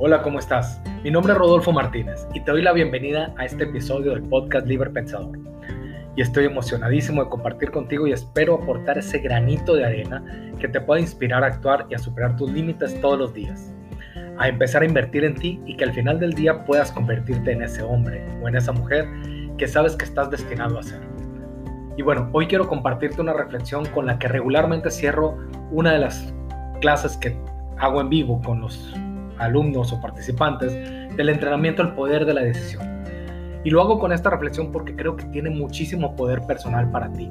Hola, ¿cómo estás? Mi nombre es Rodolfo Martínez y te doy la bienvenida a este episodio del podcast Libre Pensador. Y estoy emocionadísimo de compartir contigo y espero aportar ese granito de arena que te pueda inspirar a actuar y a superar tus límites todos los días. A empezar a invertir en ti y que al final del día puedas convertirte en ese hombre o en esa mujer que sabes que estás destinado a ser. Y bueno, hoy quiero compartirte una reflexión con la que regularmente cierro una de las clases que hago en vivo con los alumnos o participantes del entrenamiento al poder de la decisión. Y lo hago con esta reflexión porque creo que tiene muchísimo poder personal para ti.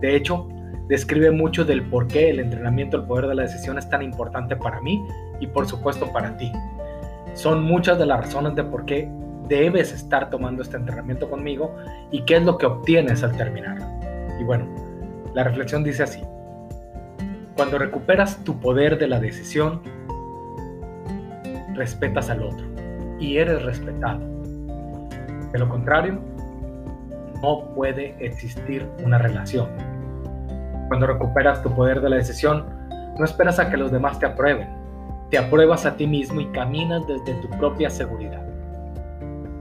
De hecho, describe mucho del por qué el entrenamiento al poder de la decisión es tan importante para mí y por supuesto para ti. Son muchas de las razones de por qué debes estar tomando este entrenamiento conmigo y qué es lo que obtienes al terminar. Y bueno, la reflexión dice así. Cuando recuperas tu poder de la decisión, respetas al otro y eres respetado. De lo contrario, no puede existir una relación. Cuando recuperas tu poder de la decisión, no esperas a que los demás te aprueben. Te apruebas a ti mismo y caminas desde tu propia seguridad.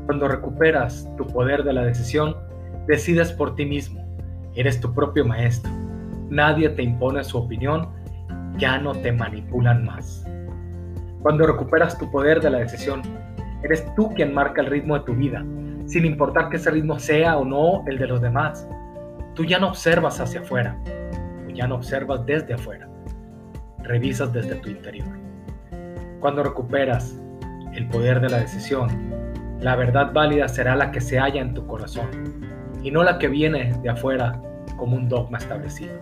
Cuando recuperas tu poder de la decisión, decides por ti mismo. Eres tu propio maestro. Nadie te impone su opinión. Ya no te manipulan más. Cuando recuperas tu poder de la decisión, eres tú quien marca el ritmo de tu vida, sin importar que ese ritmo sea o no el de los demás. Tú ya no observas hacia afuera, o ya no observas desde afuera, revisas desde tu interior. Cuando recuperas el poder de la decisión, la verdad válida será la que se halla en tu corazón y no la que viene de afuera como un dogma establecido.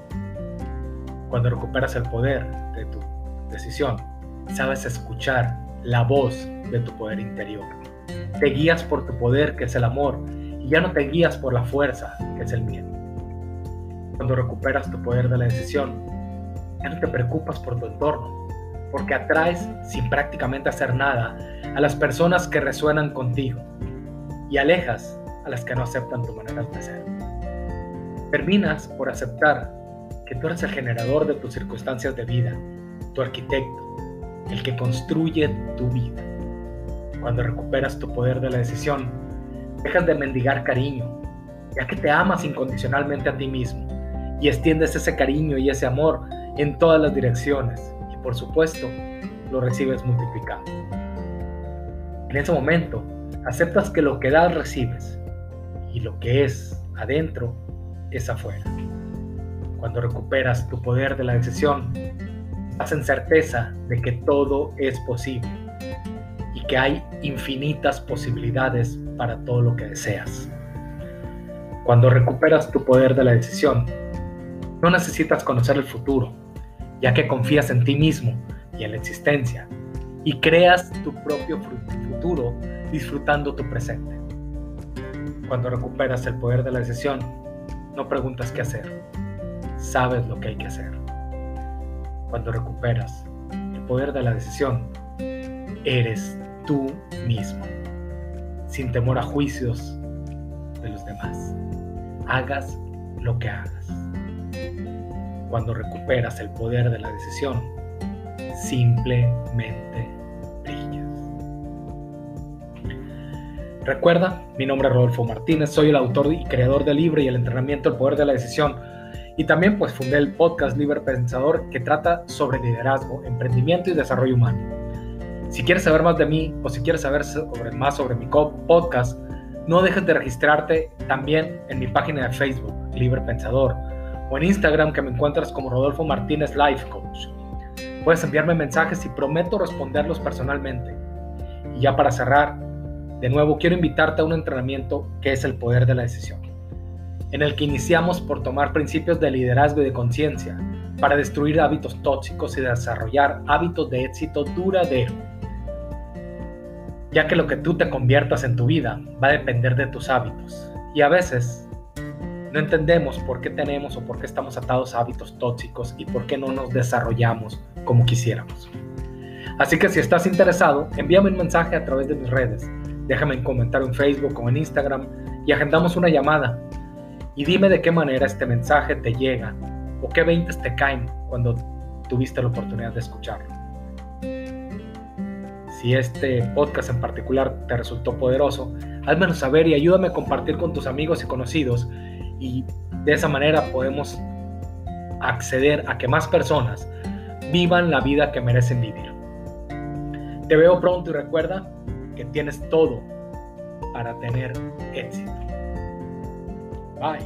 Cuando recuperas el poder de tu decisión, sabes escuchar la voz de tu poder interior. Te guías por tu poder, que es el amor, y ya no te guías por la fuerza, que es el miedo. Cuando recuperas tu poder de la decisión, ya no te preocupas por tu entorno, porque atraes, sin prácticamente hacer nada, a las personas que resuenan contigo y alejas a las que no aceptan tu manera de ser. Terminas por aceptar que tú eres el generador de tus circunstancias de vida, tu arquitecto, el que construye tu vida. Cuando recuperas tu poder de la decisión, dejas de mendigar cariño, ya que te amas incondicionalmente a ti mismo y extiendes ese cariño y ese amor en todas las direcciones y por supuesto lo recibes multiplicado. En ese momento, aceptas que lo que das recibes y lo que es adentro es afuera. Cuando recuperas tu poder de la decisión, hacen certeza de que todo es posible y que hay infinitas posibilidades para todo lo que deseas. Cuando recuperas tu poder de la decisión, no necesitas conocer el futuro, ya que confías en ti mismo y en la existencia, y creas tu propio futuro disfrutando tu presente. Cuando recuperas el poder de la decisión, no preguntas qué hacer, sabes lo que hay que hacer cuando recuperas el poder de la decisión, eres tú mismo, sin temor a juicios de los demás. Hagas lo que hagas. Cuando recuperas el poder de la decisión, simplemente brillas. Recuerda, mi nombre es Rodolfo Martínez, soy el autor y creador del libro y el entrenamiento El Poder de la Decisión y también pues fundé el podcast Libre Pensador que trata sobre liderazgo, emprendimiento y desarrollo humano. Si quieres saber más de mí o si quieres saber más sobre mi podcast, no dejes de registrarte también en mi página de Facebook, Libre Pensador, o en Instagram que me encuentras como Rodolfo Martínez Life Coach. Puedes enviarme mensajes y prometo responderlos personalmente. Y ya para cerrar, de nuevo quiero invitarte a un entrenamiento que es el poder de la decisión en el que iniciamos por tomar principios de liderazgo y de conciencia para destruir hábitos tóxicos y desarrollar hábitos de éxito duradero. Ya que lo que tú te conviertas en tu vida va a depender de tus hábitos. Y a veces no entendemos por qué tenemos o por qué estamos atados a hábitos tóxicos y por qué no nos desarrollamos como quisiéramos. Así que si estás interesado, envíame un mensaje a través de mis redes. Déjame un comentario en Facebook o en Instagram y agendamos una llamada y dime de qué manera este mensaje te llega o qué veintes te caen cuando tuviste la oportunidad de escucharlo. Si este podcast en particular te resultó poderoso, házmelo saber y ayúdame a compartir con tus amigos y conocidos y de esa manera podemos acceder a que más personas vivan la vida que merecen vivir. Te veo pronto y recuerda que tienes todo para tener éxito. Bye.